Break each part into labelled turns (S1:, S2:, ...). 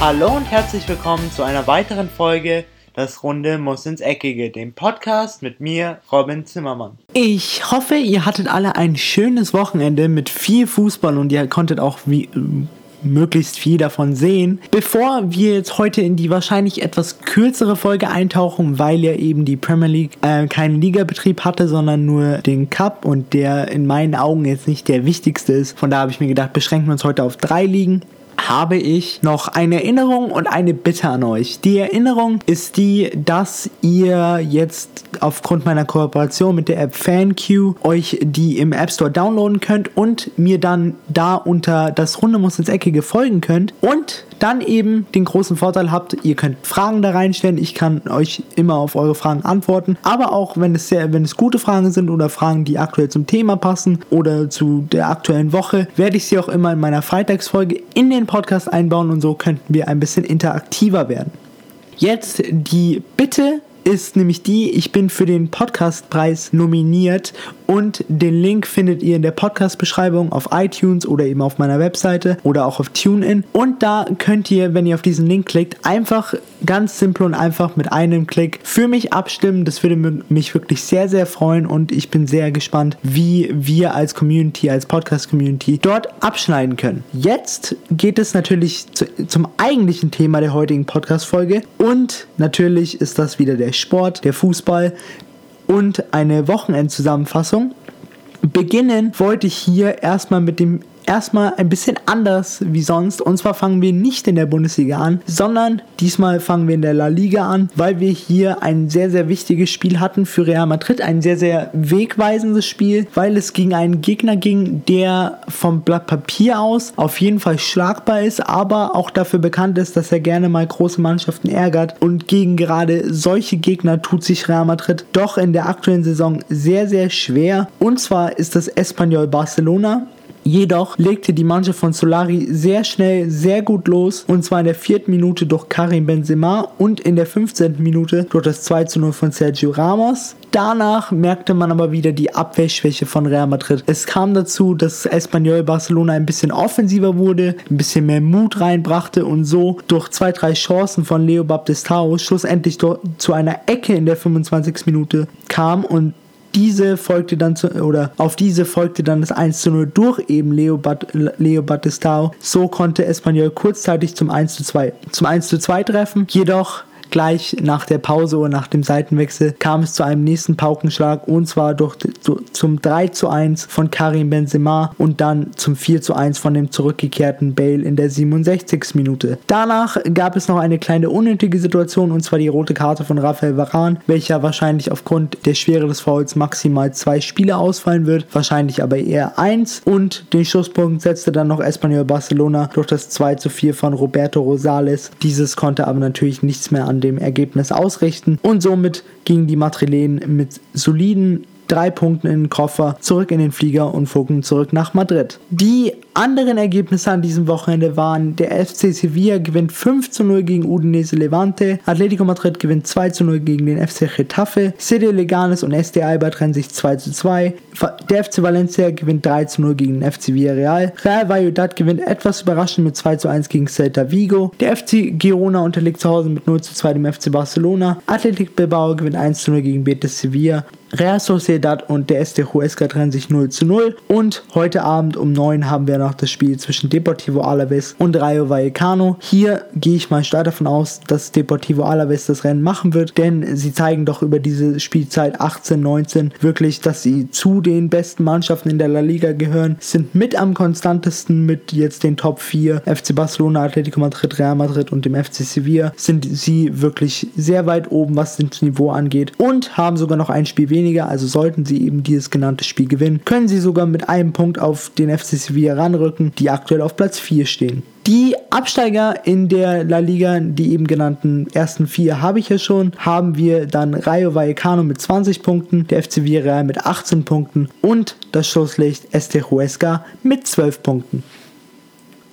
S1: Hallo und herzlich willkommen zu einer weiteren Folge Das Runde muss ins Eckige, dem Podcast mit mir, Robin Zimmermann.
S2: Ich hoffe, ihr hattet alle ein schönes Wochenende mit viel Fußball und ihr konntet auch wie, möglichst viel davon sehen. Bevor wir jetzt heute in die wahrscheinlich etwas kürzere Folge eintauchen, weil ja eben die Premier League äh, keinen Ligabetrieb hatte, sondern nur den Cup und der in meinen Augen jetzt nicht der wichtigste ist. Von da habe ich mir gedacht, beschränken wir uns heute auf drei Ligen habe ich noch eine Erinnerung und eine Bitte an euch. Die Erinnerung ist die, dass ihr jetzt aufgrund meiner Kooperation mit der App FanQ euch die im App Store downloaden könnt und mir dann da unter das Runde muss ins Eckige folgen könnt und dann eben den großen Vorteil habt, ihr könnt Fragen da reinstellen. Ich kann euch immer auf eure Fragen antworten. Aber auch wenn es sehr, wenn es gute Fragen sind oder Fragen, die aktuell zum Thema passen oder zu der aktuellen Woche, werde ich sie auch immer in meiner Freitagsfolge in den Podcast einbauen und so könnten wir ein bisschen interaktiver werden. Jetzt die Bitte ist nämlich die, ich bin für den Podcastpreis nominiert und den Link findet ihr in der Podcast-Beschreibung auf iTunes oder eben auf meiner Webseite oder auch auf TuneIn. Und da könnt ihr, wenn ihr auf diesen Link klickt, einfach ganz simpel und einfach mit einem Klick für mich abstimmen. Das würde mich wirklich sehr, sehr freuen und ich bin sehr gespannt, wie wir als Community, als Podcast-Community dort abschneiden können. Jetzt geht es natürlich zu, zum eigentlichen Thema der heutigen Podcast-Folge und natürlich ist das wieder der Sport, der Fußball, und eine Wochenendzusammenfassung. Beginnen wollte ich hier erstmal mit dem erstmal ein bisschen anders wie sonst. Und zwar fangen wir nicht in der Bundesliga an, sondern diesmal fangen wir in der La Liga an, weil wir hier ein sehr, sehr wichtiges Spiel hatten für Real Madrid. Ein sehr, sehr wegweisendes Spiel, weil es gegen einen Gegner ging, der vom Blatt Papier aus auf jeden Fall schlagbar ist, aber auch dafür bekannt ist, dass er gerne mal große Mannschaften ärgert. Und gegen gerade solche Gegner tut sich Real Madrid doch in der aktuellen Saison sehr, sehr schwer. Und zwar ist das Espanyol Barcelona. Jedoch legte die Mannschaft von Solari sehr schnell, sehr gut los und zwar in der vierten Minute durch Karim Benzema und in der 15. Minute durch das 2 zu 0 von Sergio Ramos. Danach merkte man aber wieder die Abwehrschwäche von Real Madrid. Es kam dazu, dass Espanyol Barcelona ein bisschen offensiver wurde, ein bisschen mehr Mut reinbrachte und so durch zwei, drei Chancen von Leo Baptistao schlussendlich zu einer Ecke in der 25. Minute kam und diese folgte dann zu, oder auf diese folgte dann das 1 zu 0 durch eben Leo, Bat, Leo Batistao. So konnte Espanyol kurzzeitig zum 1 zu 2, zum 1 zu 2 treffen. Jedoch Gleich nach der Pause oder nach dem Seitenwechsel kam es zu einem nächsten Paukenschlag und zwar durch, zum 3 zu 1 von Karim Benzema und dann zum 4 zu 1 von dem zurückgekehrten Bale in der 67. Minute. Danach gab es noch eine kleine unnötige Situation und zwar die rote Karte von Rafael Varane, welcher wahrscheinlich aufgrund der Schwere des Fouls maximal zwei Spiele ausfallen wird, wahrscheinlich aber eher eins und den Schusspunkt setzte dann noch Espanyol Barcelona durch das 2 zu 4 von Roberto Rosales. Dieses konnte aber natürlich nichts mehr an dem Ergebnis ausrichten und somit gingen die Madrilenen mit soliden drei Punkten in den Koffer, zurück in den Flieger und flogen zurück nach Madrid. Die anderen Ergebnisse an diesem Wochenende waren, der FC Sevilla gewinnt 5 zu 0 gegen Udinese Levante, Atletico Madrid gewinnt 2 zu 0 gegen den FC Getafe, CD Leganes und SD Alba trennen sich 2 zu 2, der FC Valencia gewinnt 3 zu 0 gegen den FC Villarreal, Real Valladolid gewinnt etwas überraschend mit 2 zu 1 gegen Celta Vigo, der FC Girona unterliegt zu Hause mit 0 zu 2 dem FC Barcelona, Athletic Bilbao gewinnt 1 zu 0 gegen Betis Sevilla, Real Sociedad und der SD Huesca trennen sich 0 zu 0. Und heute Abend um 9 haben wir noch das Spiel zwischen Deportivo Alaves und Rayo Vallecano. Hier gehe ich mal stark davon aus, dass Deportivo Alaves das Rennen machen wird, denn sie zeigen doch über diese Spielzeit 18, 19 wirklich, dass sie zu den besten Mannschaften in der La Liga gehören, sind mit am konstantesten mit jetzt den Top 4 FC Barcelona, Atletico Madrid, Real Madrid und dem FC Sevilla sind sie wirklich sehr weit oben, was das Niveau angeht und haben sogar noch ein Spiel weniger also sollten sie eben dieses genannte Spiel gewinnen, können sie sogar mit einem Punkt auf den FC Sevilla ranrücken, die aktuell auf Platz 4 stehen. Die Absteiger in der La Liga, die eben genannten ersten vier habe ich ja schon, haben wir dann Rayo Vallecano mit 20 Punkten, der FC Villarreal mit 18 Punkten und das Schlusslicht Este Huesca mit 12 Punkten.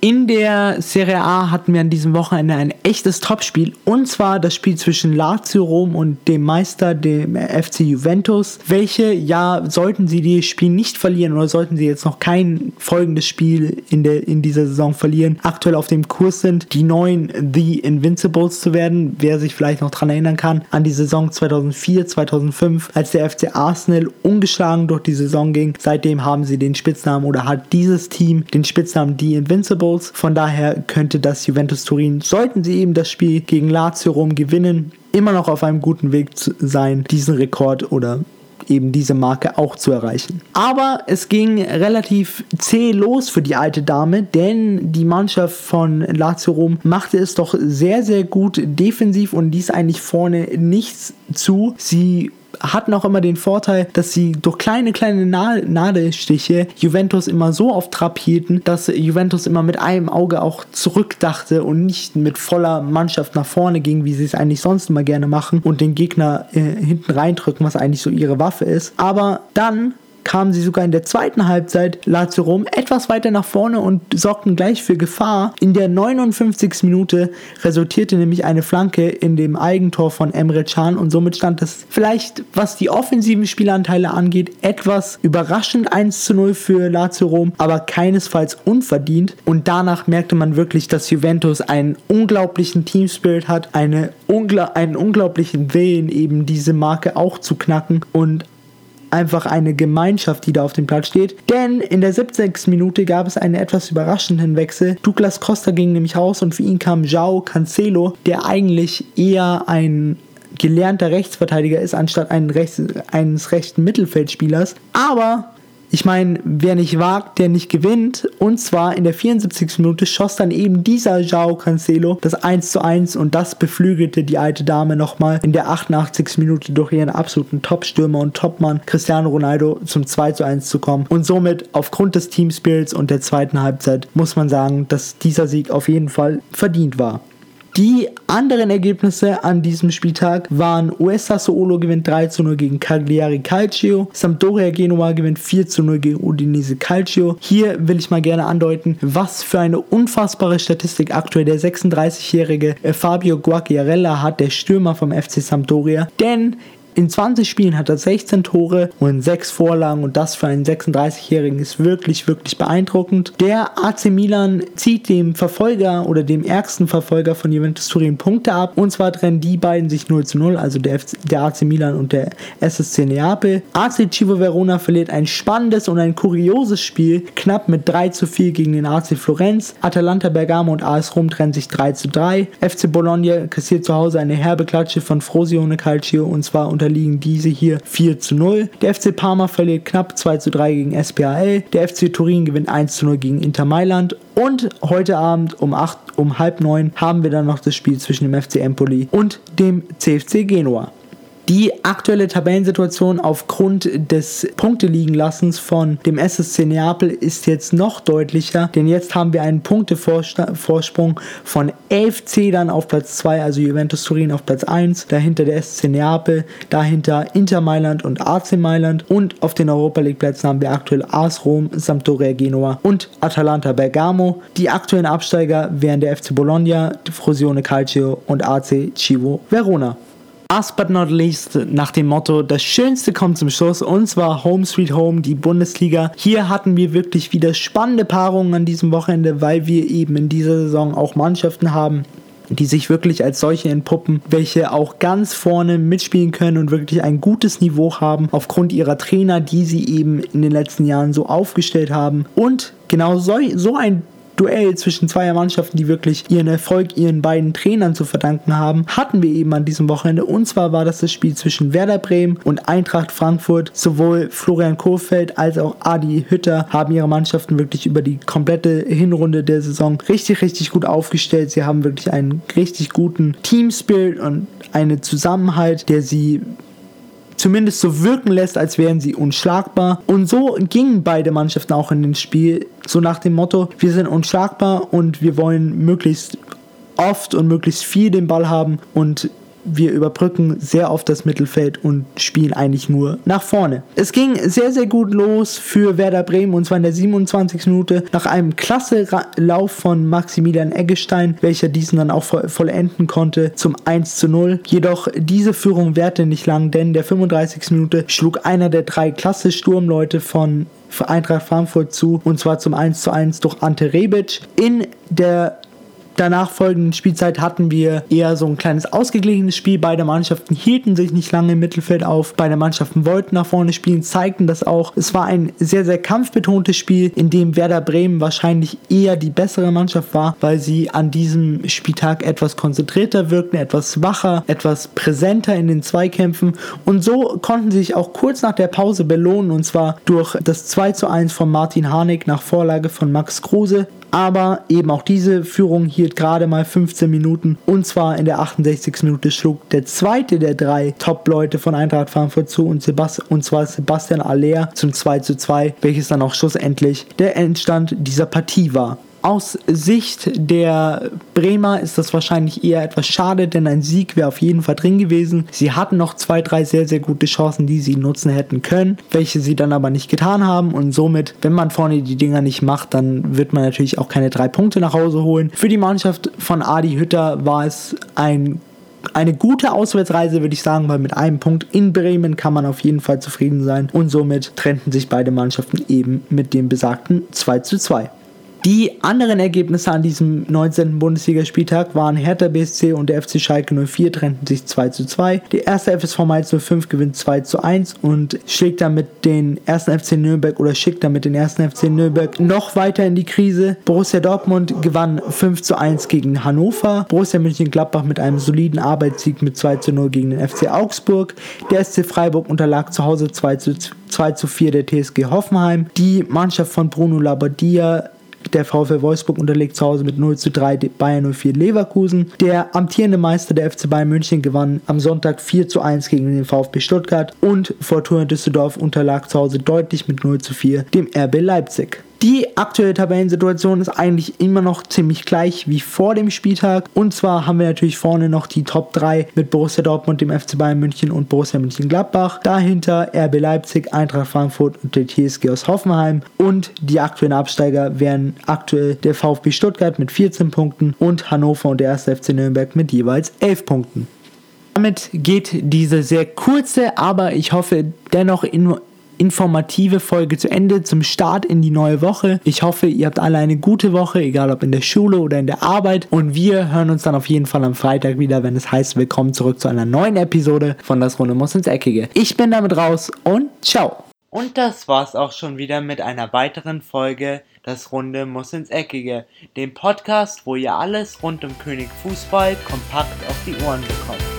S2: In der Serie A hatten wir an diesem Wochenende ein echtes Topspiel und zwar das Spiel zwischen Lazio Rom und dem Meister, dem FC Juventus, welche ja, sollten sie das Spiel nicht verlieren oder sollten sie jetzt noch kein folgendes Spiel in, der, in dieser Saison verlieren, aktuell auf dem Kurs sind, die neuen The Invincibles zu werden. Wer sich vielleicht noch daran erinnern kann, an die Saison 2004, 2005, als der FC Arsenal ungeschlagen durch die Saison ging. Seitdem haben sie den Spitznamen oder hat dieses Team den Spitznamen The Invincibles Goals. Von daher könnte das Juventus Turin, sollten sie eben das Spiel gegen Lazio Rom gewinnen, immer noch auf einem guten Weg sein, diesen Rekord oder eben diese Marke auch zu erreichen. Aber es ging relativ zäh los für die alte Dame, denn die Mannschaft von Lazio Rom machte es doch sehr, sehr gut defensiv und ließ eigentlich vorne nichts zu. Sie hatten auch immer den Vorteil, dass sie durch kleine, kleine Nadelstiche Juventus immer so auf Trab hielten, dass Juventus immer mit einem Auge auch zurückdachte und nicht mit voller Mannschaft nach vorne ging, wie sie es eigentlich sonst immer gerne machen und den Gegner äh, hinten reindrücken, was eigentlich so ihre Waffe ist. Aber dann kamen sie sogar in der zweiten Halbzeit Lazio Rom etwas weiter nach vorne und sorgten gleich für Gefahr. In der 59. Minute resultierte nämlich eine Flanke in dem Eigentor von Emre Can und somit stand es vielleicht, was die offensiven Spielanteile angeht, etwas überraschend 1 zu 0 für Lazio Rom, aber keinesfalls unverdient. Und danach merkte man wirklich, dass Juventus einen unglaublichen Teamspirit hat, eine ungla einen unglaublichen Willen, eben diese Marke auch zu knacken und einfach eine Gemeinschaft, die da auf dem Platz steht. Denn in der 70. Minute gab es einen etwas überraschenden Wechsel. Douglas Costa ging nämlich raus und für ihn kam João Cancelo, der eigentlich eher ein gelernter Rechtsverteidiger ist, anstatt eines rechten Mittelfeldspielers. Aber ich meine, wer nicht wagt, der nicht gewinnt. Und zwar in der 74. Minute schoss dann eben dieser Jao Cancelo das 1 zu 1 und das beflügelte die alte Dame nochmal in der 88. Minute durch ihren absoluten Top-Stürmer und Topmann Cristiano Ronaldo zum 2 zu 1 zu kommen. Und somit aufgrund des Teamspirits und der zweiten Halbzeit muss man sagen, dass dieser Sieg auf jeden Fall verdient war. Die anderen Ergebnisse an diesem Spieltag waren US Sassuolo gewinnt 3 zu 0 gegen Cagliari Calcio, Sampdoria Genua gewinnt 4 zu 0 gegen Udinese Calcio. Hier will ich mal gerne andeuten, was für eine unfassbare Statistik aktuell der 36-jährige Fabio Guacchiarella hat, der Stürmer vom FC Sampdoria, denn in 20 Spielen hat er 16 Tore und 6 Vorlagen und das für einen 36-Jährigen ist wirklich, wirklich beeindruckend. Der AC Milan zieht dem Verfolger oder dem ärgsten Verfolger von Juventus Turin Punkte ab und zwar trennen die beiden sich 0 zu 0, also der, der AC Milan und der SSC Neapel. AC Civo Verona verliert ein spannendes und ein kurioses Spiel, knapp mit 3 zu 4 gegen den AC Florenz. Atalanta Bergamo und AS Rom trennen sich 3 zu 3. FC Bologna kassiert zu Hause eine herbe Klatsche von Frosione Calcio und zwar unter unterliegen diese hier 4 zu 0. Der FC Parma verliert knapp 2 zu 3 gegen SPAL. Der FC Turin gewinnt 1 zu 0 gegen Inter Mailand. Und heute Abend um, 8, um halb 9 haben wir dann noch das Spiel zwischen dem FC Empoli und dem CFC Genua. Die aktuelle Tabellensituation aufgrund des Punkteliegenlassens von dem SSC Neapel ist jetzt noch deutlicher, denn jetzt haben wir einen Punktevorsprung von 11 Zählern auf Platz 2, also Juventus Turin auf Platz 1, dahinter der SSC Neapel, dahinter Inter Mailand und AC Mailand und auf den Europa League Plätzen haben wir aktuell AS Rom, Sampdoria Genua und Atalanta Bergamo. Die aktuellen Absteiger wären der FC Bologna, Frosione Calcio und AC Civo Verona. Last but not least, nach dem Motto, das Schönste kommt zum Schluss, und zwar Home Sweet Home, die Bundesliga. Hier hatten wir wirklich wieder spannende Paarungen an diesem Wochenende, weil wir eben in dieser Saison auch Mannschaften haben, die sich wirklich als solche entpuppen, welche auch ganz vorne mitspielen können und wirklich ein gutes Niveau haben, aufgrund ihrer Trainer, die sie eben in den letzten Jahren so aufgestellt haben. Und genau so, so ein Duell zwischen zweier Mannschaften, die wirklich ihren Erfolg ihren beiden Trainern zu verdanken haben, hatten wir eben an diesem Wochenende. Und zwar war das das Spiel zwischen Werder Bremen und Eintracht Frankfurt. Sowohl Florian Kohfeldt als auch Adi Hütter haben ihre Mannschaften wirklich über die komplette Hinrunde der Saison richtig, richtig gut aufgestellt. Sie haben wirklich einen richtig guten Team-Spirit und einen Zusammenhalt, der sie zumindest so wirken lässt, als wären sie unschlagbar. Und so gingen beide Mannschaften auch in den Spiel, so nach dem Motto, wir sind unschlagbar und wir wollen möglichst oft und möglichst viel den Ball haben und wir überbrücken sehr oft das Mittelfeld und spielen eigentlich nur nach vorne. Es ging sehr, sehr gut los für Werder Bremen und zwar in der 27. Minute nach einem klasse Lauf von Maximilian Eggestein, welcher diesen dann auch vollenden konnte zum 1 zu 0. Jedoch diese Führung währte nicht lang, denn in der 35. Minute schlug einer der drei klasse Sturmleute von Eintracht Frankfurt zu und zwar zum 1 zu 1 durch Ante Rebic. In der danach folgenden Spielzeit hatten wir eher so ein kleines ausgeglichenes Spiel. Beide Mannschaften hielten sich nicht lange im Mittelfeld auf. Beide Mannschaften wollten nach vorne spielen, zeigten das auch. Es war ein sehr, sehr kampfbetontes Spiel, in dem Werder Bremen wahrscheinlich eher die bessere Mannschaft war, weil sie an diesem Spieltag etwas konzentrierter wirkten, etwas wacher, etwas präsenter in den Zweikämpfen. Und so konnten sie sich auch kurz nach der Pause belohnen und zwar durch das 2 zu 1 von Martin Harnik nach Vorlage von Max Kruse aber eben auch diese Führung hielt gerade mal 15 Minuten und zwar in der 68. Minute schlug der zweite der drei Top-Leute von Eintracht Frankfurt zu und, Sebast und zwar Sebastian Aller zum 2 zu 2, welches dann auch schlussendlich der Endstand dieser Partie war. Aus Sicht der Bremer ist das wahrscheinlich eher etwas schade, denn ein Sieg wäre auf jeden Fall drin gewesen. Sie hatten noch zwei, drei sehr, sehr gute Chancen, die sie nutzen hätten können, welche sie dann aber nicht getan haben. Und somit, wenn man vorne die Dinger nicht macht, dann wird man natürlich auch keine drei Punkte nach Hause holen. Für die Mannschaft von Adi Hütter war es ein eine gute Auswärtsreise, würde ich sagen, weil mit einem Punkt in Bremen kann man auf jeden Fall zufrieden sein. Und somit trennten sich beide Mannschaften eben mit dem besagten 2 zu 2. Die anderen Ergebnisse an diesem 19. Bundesligaspieltag waren Hertha BSC und der FC Schalke 04 trennten sich 2 zu 2. Der erste FSV Mainz 05 gewinnt 2 zu 1 und schlägt damit den ersten FC Nürnberg oder schickt damit den ersten FC Nürnberg noch weiter in die Krise. Borussia Dortmund gewann 5 zu 1 gegen Hannover. Borussia Mönchengladbach mit einem soliden Arbeitssieg mit 2 zu 0 gegen den FC Augsburg. Der SC Freiburg unterlag zu Hause 2 zu 2 zu 4 der TSG Hoffenheim. Die Mannschaft von Bruno Labbadia der VfL Wolfsburg unterlegt zu Hause mit 0 zu 3 Bayern 04 Leverkusen. Der amtierende Meister der FC Bayern München gewann am Sonntag 4 zu 1 gegen den VfB Stuttgart und Fortuna Düsseldorf unterlag zu Hause deutlich mit 0 zu 4 dem RB Leipzig. Die aktuelle Tabellensituation ist eigentlich immer noch ziemlich gleich wie vor dem Spieltag. Und zwar haben wir natürlich vorne noch die Top 3 mit Borussia Dortmund, dem FC Bayern München und Borussia Mönchengladbach. Dahinter RB Leipzig, Eintracht Frankfurt und der TSG aus Hoffenheim. Und die aktuellen Absteiger wären aktuell der VfB Stuttgart mit 14 Punkten und Hannover und der 1. FC Nürnberg mit jeweils 11 Punkten. Damit geht diese sehr kurze, aber ich hoffe dennoch in informative Folge zu Ende zum Start in die neue Woche. Ich hoffe, ihr habt alle eine gute Woche, egal ob in der Schule oder in der Arbeit. Und wir hören uns dann auf jeden Fall am Freitag wieder, wenn es heißt, willkommen zurück zu einer neuen Episode von Das Runde muss ins Eckige. Ich bin damit raus und ciao.
S1: Und das war's auch schon wieder mit einer weiteren Folge Das Runde muss ins Eckige, dem Podcast, wo ihr alles rund um König Fußball kompakt auf die Ohren bekommt.